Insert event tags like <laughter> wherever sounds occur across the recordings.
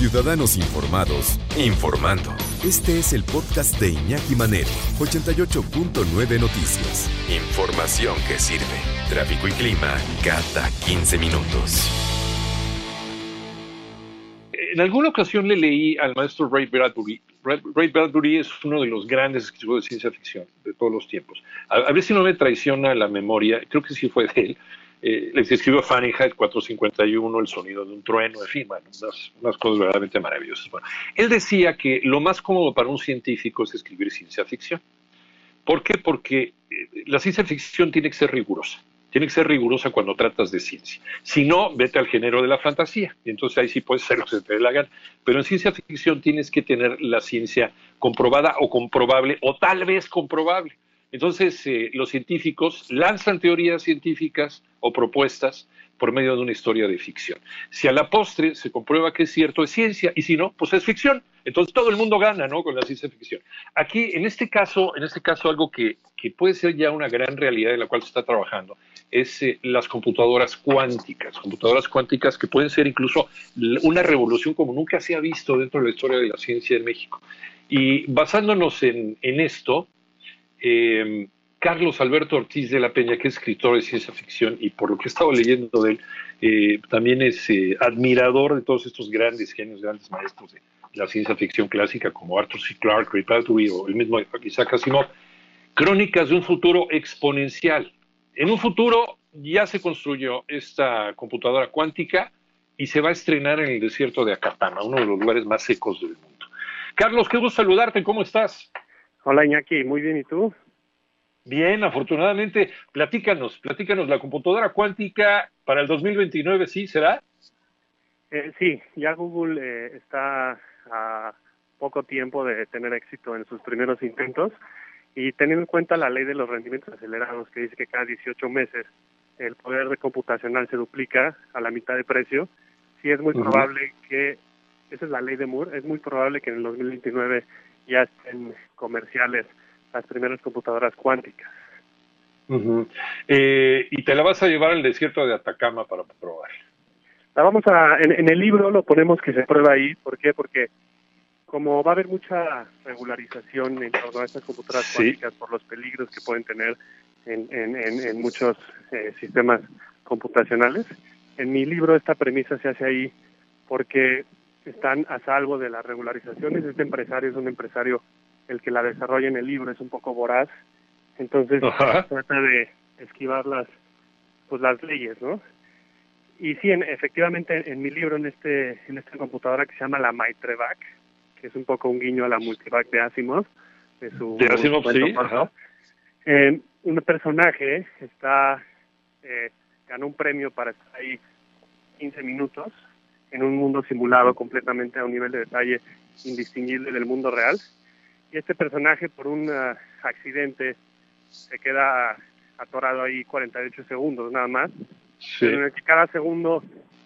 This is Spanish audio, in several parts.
Ciudadanos informados, informando. Este es el podcast de Iñaki Manero, 88.9 Noticias. Información que sirve. Tráfico y clima cada 15 minutos. En alguna ocasión le leí al maestro Ray Bradbury. Ray Bradbury es uno de los grandes escritores de ciencia ficción de todos los tiempos. A, ver si no me traiciona la memoria, creo que sí fue de él. Eh, les escribió Fahrenheit 451, El sonido de un trueno, en fin, unas, cosas verdaderamente maravillosas. él decía que lo más cómodo para un científico es escribir ciencia ficción. ¿Por qué? Porque eh, la ciencia ficción tiene que ser rigurosa. Tiene que ser rigurosa cuando tratas de ciencia. Si no, vete al género de la fantasía. Y entonces ahí sí puedes hacer lo que te dé la. Pero en ciencia ficción tienes que tener la ciencia comprobada o comprobable, o tal vez comprobable. Entonces, eh, los científicos lanzan teorías científicas o propuestas por medio de una historia de ficción. Si a la postre se comprueba que es cierto, es ciencia, y si no, pues es ficción. Entonces todo el mundo gana, ¿no? Con la ciencia ficción. Aquí, en este caso, en este caso, algo que, puede ser ya una gran realidad en la cual se está trabajando es eh, las computadoras cuánticas, computadoras cuánticas que pueden ser incluso una revolución como nunca se ha visto dentro de la historia de la ciencia en México. Y basándonos en, en esto, eh, Carlos Alberto Ortiz de la Peña, que es escritor de ciencia ficción y por lo que he estado leyendo de él, eh, también es eh, admirador de todos estos grandes genios, grandes maestros de la ciencia ficción clásica como Arthur C. Clarke, Ray Bradbury o el mismo Isaac Asimov. Crónicas de un futuro exponencial. En un futuro ya se construyó esta computadora cuántica y se va a estrenar en el desierto de Acatama, uno de los lugares más secos del mundo. Carlos, qué gusto saludarte, ¿cómo estás? Hola Iñaki, muy bien, ¿y tú? Bien, afortunadamente, platícanos, platícanos, la computadora cuántica para el 2029, ¿sí será? Eh, sí, ya Google eh, está a poco tiempo de tener éxito en sus primeros intentos y teniendo en cuenta la ley de los rendimientos acelerados que dice que cada 18 meses el poder de computacional se duplica a la mitad de precio, sí es muy probable que, esa es la ley de Moore, es muy probable que en el 2029 ya estén comerciales las primeras computadoras cuánticas. Eh, y te la vas a llevar al desierto de Atacama para probar. La vamos a, en, el libro lo ponemos que se prueba ahí. ¿Por qué? Porque como va a haber mucha regularización en torno a estas computadoras cuánticas por los peligros que pueden tener en, en, en, muchos eh, sistemas computacionales, en mi libro esta premisa se hace ahí porque están a salvo de las regularizaciones. Este empresario es un empresario el que la desarrolla en el libro, es un poco voraz, entonces trata de esquivar las, pues las leyes, ¿no? Y sí, efectivamente, en mi libro, en este en esta computadora que se llama la Maitrevac, que es un poco un guiño a la Multivac de Asimov, de su de Asimov, sí, eh, un personaje está eh, ganó un premio para estar ahí 15 minutos en un mundo simulado completamente a un nivel de detalle indistinguible del mundo real. Y este personaje, por un ah, accidente, se queda atorado ahí 48 segundos nada más. En el que cada segundo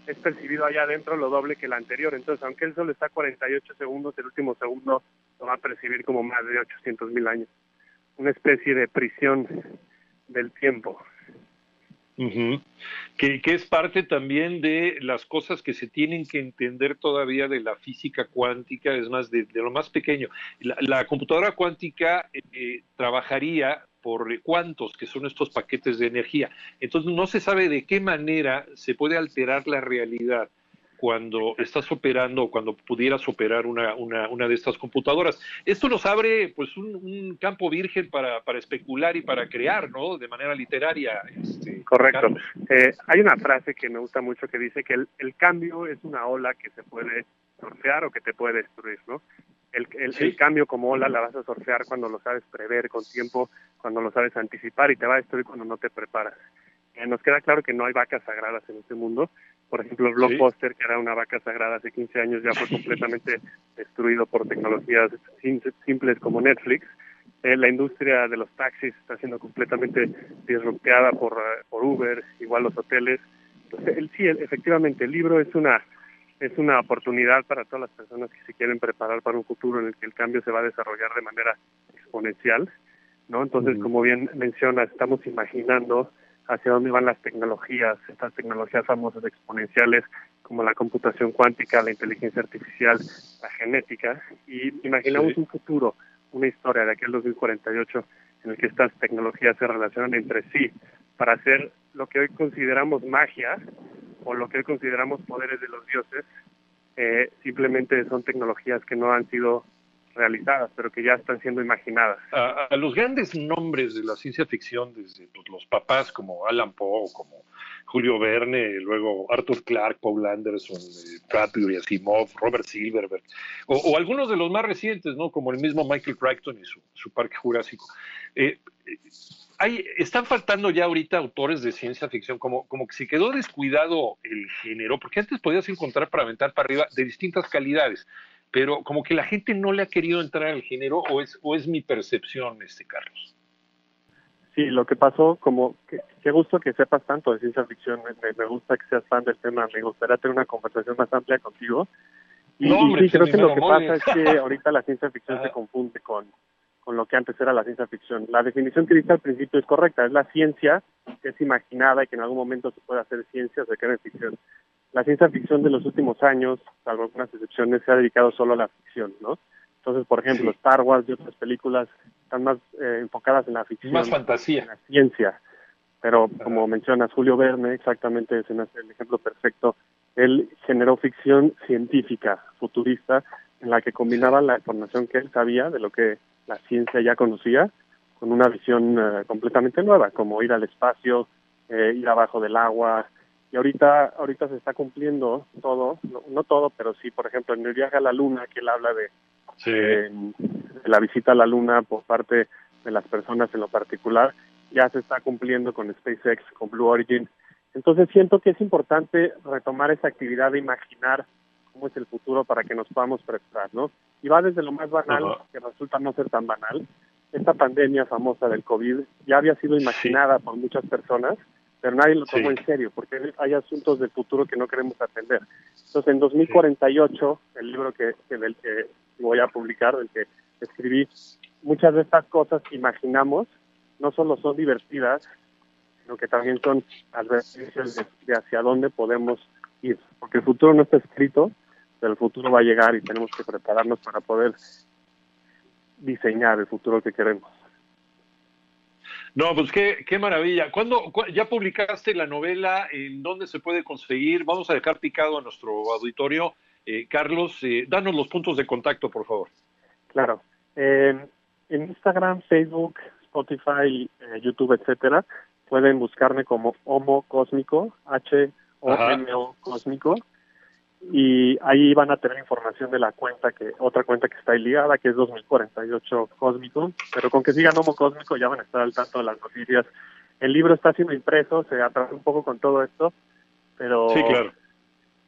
es percibido allá adentro lo doble que el anterior. Entonces, aunque él solo está 48 segundos, el último segundo lo va a percibir como más de 800 mil años. Una especie de prisión del tiempo que, es parte también de las cosas que se tienen que entender todavía de la física cuántica, es más, de, lo más pequeño. La, computadora cuántica eh, trabajaría por cuántos, que son estos paquetes de energía. Entonces no se sabe de qué manera se puede alterar la realidad cuando estás operando o cuando pudieras operar una, una, una, de estas computadoras. Esto nos abre pues un, campo virgen para, para, especular y para crear, ¿no? De manera literaria. Este, Correcto. Eh, hay una frase que me gusta mucho que dice que el, el, cambio es una ola que se puede surfear o que te puede destruir, ¿no? El, el, cambio como ola la vas a surfear cuando lo sabes prever con tiempo, cuando lo sabes anticipar y te va a destruir cuando no te preparas. Eh, nos queda claro que no hay vacas sagradas en este mundo, Por ejemplo, el blockbuster, que era una vaca sagrada hace 15 años, ya fue <laughs> completamente destruido por tecnologías simples como Netflix. Eh, la industria de los taxis está siendo completamente disrupteada por, eh, por Uber, igual los hoteles. Entonces, el, sí, efectivamente, el libro es una es una oportunidad para todas las personas que se quieren preparar para un futuro en el que el cambio se va a desarrollar de manera exponencial, ¿no? Entonces, como bien menciona, estamos imaginando hacia dónde van las tecnologías, estas tecnologías famosas exponenciales como la computación cuántica, la inteligencia artificial, la genética, y imaginamos un futuro, una historia de aquel 2048 en el que estas tecnologías se relacionan entre sí para hacer lo que hoy consideramos magia o lo que hoy consideramos poderes de los dioses, eh, simplemente son tecnologías que no han sido realizadas, pero que ya están siendo imaginadas. A, los grandes nombres de la ciencia ficción, desde pues, los papás como Alan Poe, como Julio Verne, luego Arthur Clarke, Paul Anderson, eh, Bradbury, Asimov, Robert Silverberg, o, algunos de los más recientes, ¿no? como el mismo Michael Crichton y su, Parque Jurásico. Eh, hay, están faltando ya ahorita autores de ciencia ficción, como, como que se quedó descuidado el género, porque antes podías encontrar para aventar para arriba de distintas calidades pero como que la gente no le ha querido entrar al género o es, o es mi percepción, este Carlos. Sí, lo que pasó, como que, qué gusto que sepas tanto de ciencia ficción, me, gusta que seas fan del tema, me gustaría tener una conversación más amplia contigo. Y, sí, creo que lo que pasa es que <laughs> ahorita la ciencia ficción se confunde con, con lo que antes era la ciencia ficción. La definición que dice al principio es correcta, es la ciencia que es imaginada y que en algún momento se puede hacer ciencia, se queda en ficción la ciencia ficción de los últimos años, salvo algunas excepciones, se ha dedicado solo a la ficción, ¿no? Entonces, por ejemplo, Star Wars y otras películas están más eh, enfocadas en la ficción. Más fantasía. En la ciencia. Pero, como mencionas, Julio Verne, exactamente es el ejemplo perfecto. Él generó ficción científica, futurista, en la que combinaba la información que él sabía de lo que la ciencia ya conocía con una visión eh, completamente nueva, como ir al espacio, eh, ir abajo del agua, y ahorita ahorita se está cumpliendo todo, no, todo, pero sí, por ejemplo, en el viaje a la luna, que él habla de, la visita a la luna por parte de las personas en lo particular, ya se está cumpliendo con SpaceX, con Blue Origin. Entonces siento que es importante retomar esa actividad de imaginar cómo es el futuro para que nos podamos preparar, ¿no? Y va desde lo más banal, que resulta no ser tan banal. Esta pandemia famosa del COVID ya había sido imaginada por muchas personas, pero nadie lo tomó en serio porque hay asuntos del futuro que no queremos atender. Entonces, en 2048, el libro que, del que voy a publicar, del que escribí, muchas de estas cosas que imaginamos no solo son divertidas, sino que también son advertencias de, hacia dónde podemos ir, porque el futuro no está escrito, pero el futuro va a llegar y tenemos que prepararnos para poder diseñar el futuro que queremos. No, pues qué, qué maravilla. ¿Cuándo, ya publicaste la novela? ¿En dónde se puede conseguir? Vamos a dejar picado a nuestro auditorio. Eh, Carlos, eh, danos los puntos de contacto, por favor. Claro. en Instagram, Facebook, Spotify, eh, YouTube, etcétera, pueden buscarme como Homo Cósmico, H-O-M-O Cósmico y ahí van a tener información de la cuenta que otra cuenta que está ahí ligada que es 2048 Cósmico. Pero con que sigan Homo Cósmico ya van a estar al tanto de las noticias. El libro está siendo impreso se atrasa un poco con todo esto pero sí claro.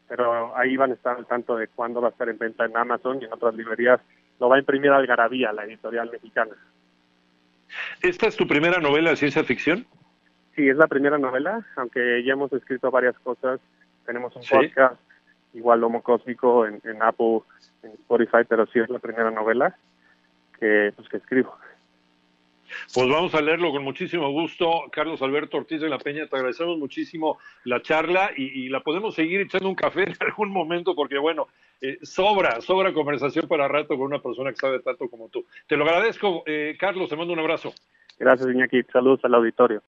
pero ahí van a estar al tanto de cuándo va a estar en venta en Amazon y en otras librerías. Lo va a imprimir Algarabía la editorial mexicana. ¿Esta es tu primera novela de ciencia ficción? Sí, es la primera novela, aunque ya hemos escrito varias cosas. Tenemos un podcast igual Homo Cósmico en, Apple, en Spotify, pero sí es la primera novela que, pues, que escribo. Pues vamos a leerlo con muchísimo gusto. Carlos Alberto Ortiz de la Peña, te agradecemos muchísimo la charla y, la podemos seguir echando un café <laughs> en algún momento porque, bueno, eh, sobra, sobra conversación para rato con una persona que sabe tanto como tú. Te lo agradezco, eh, Carlos, te mando un abrazo. Gracias, Iñaki. Saludos al auditorio.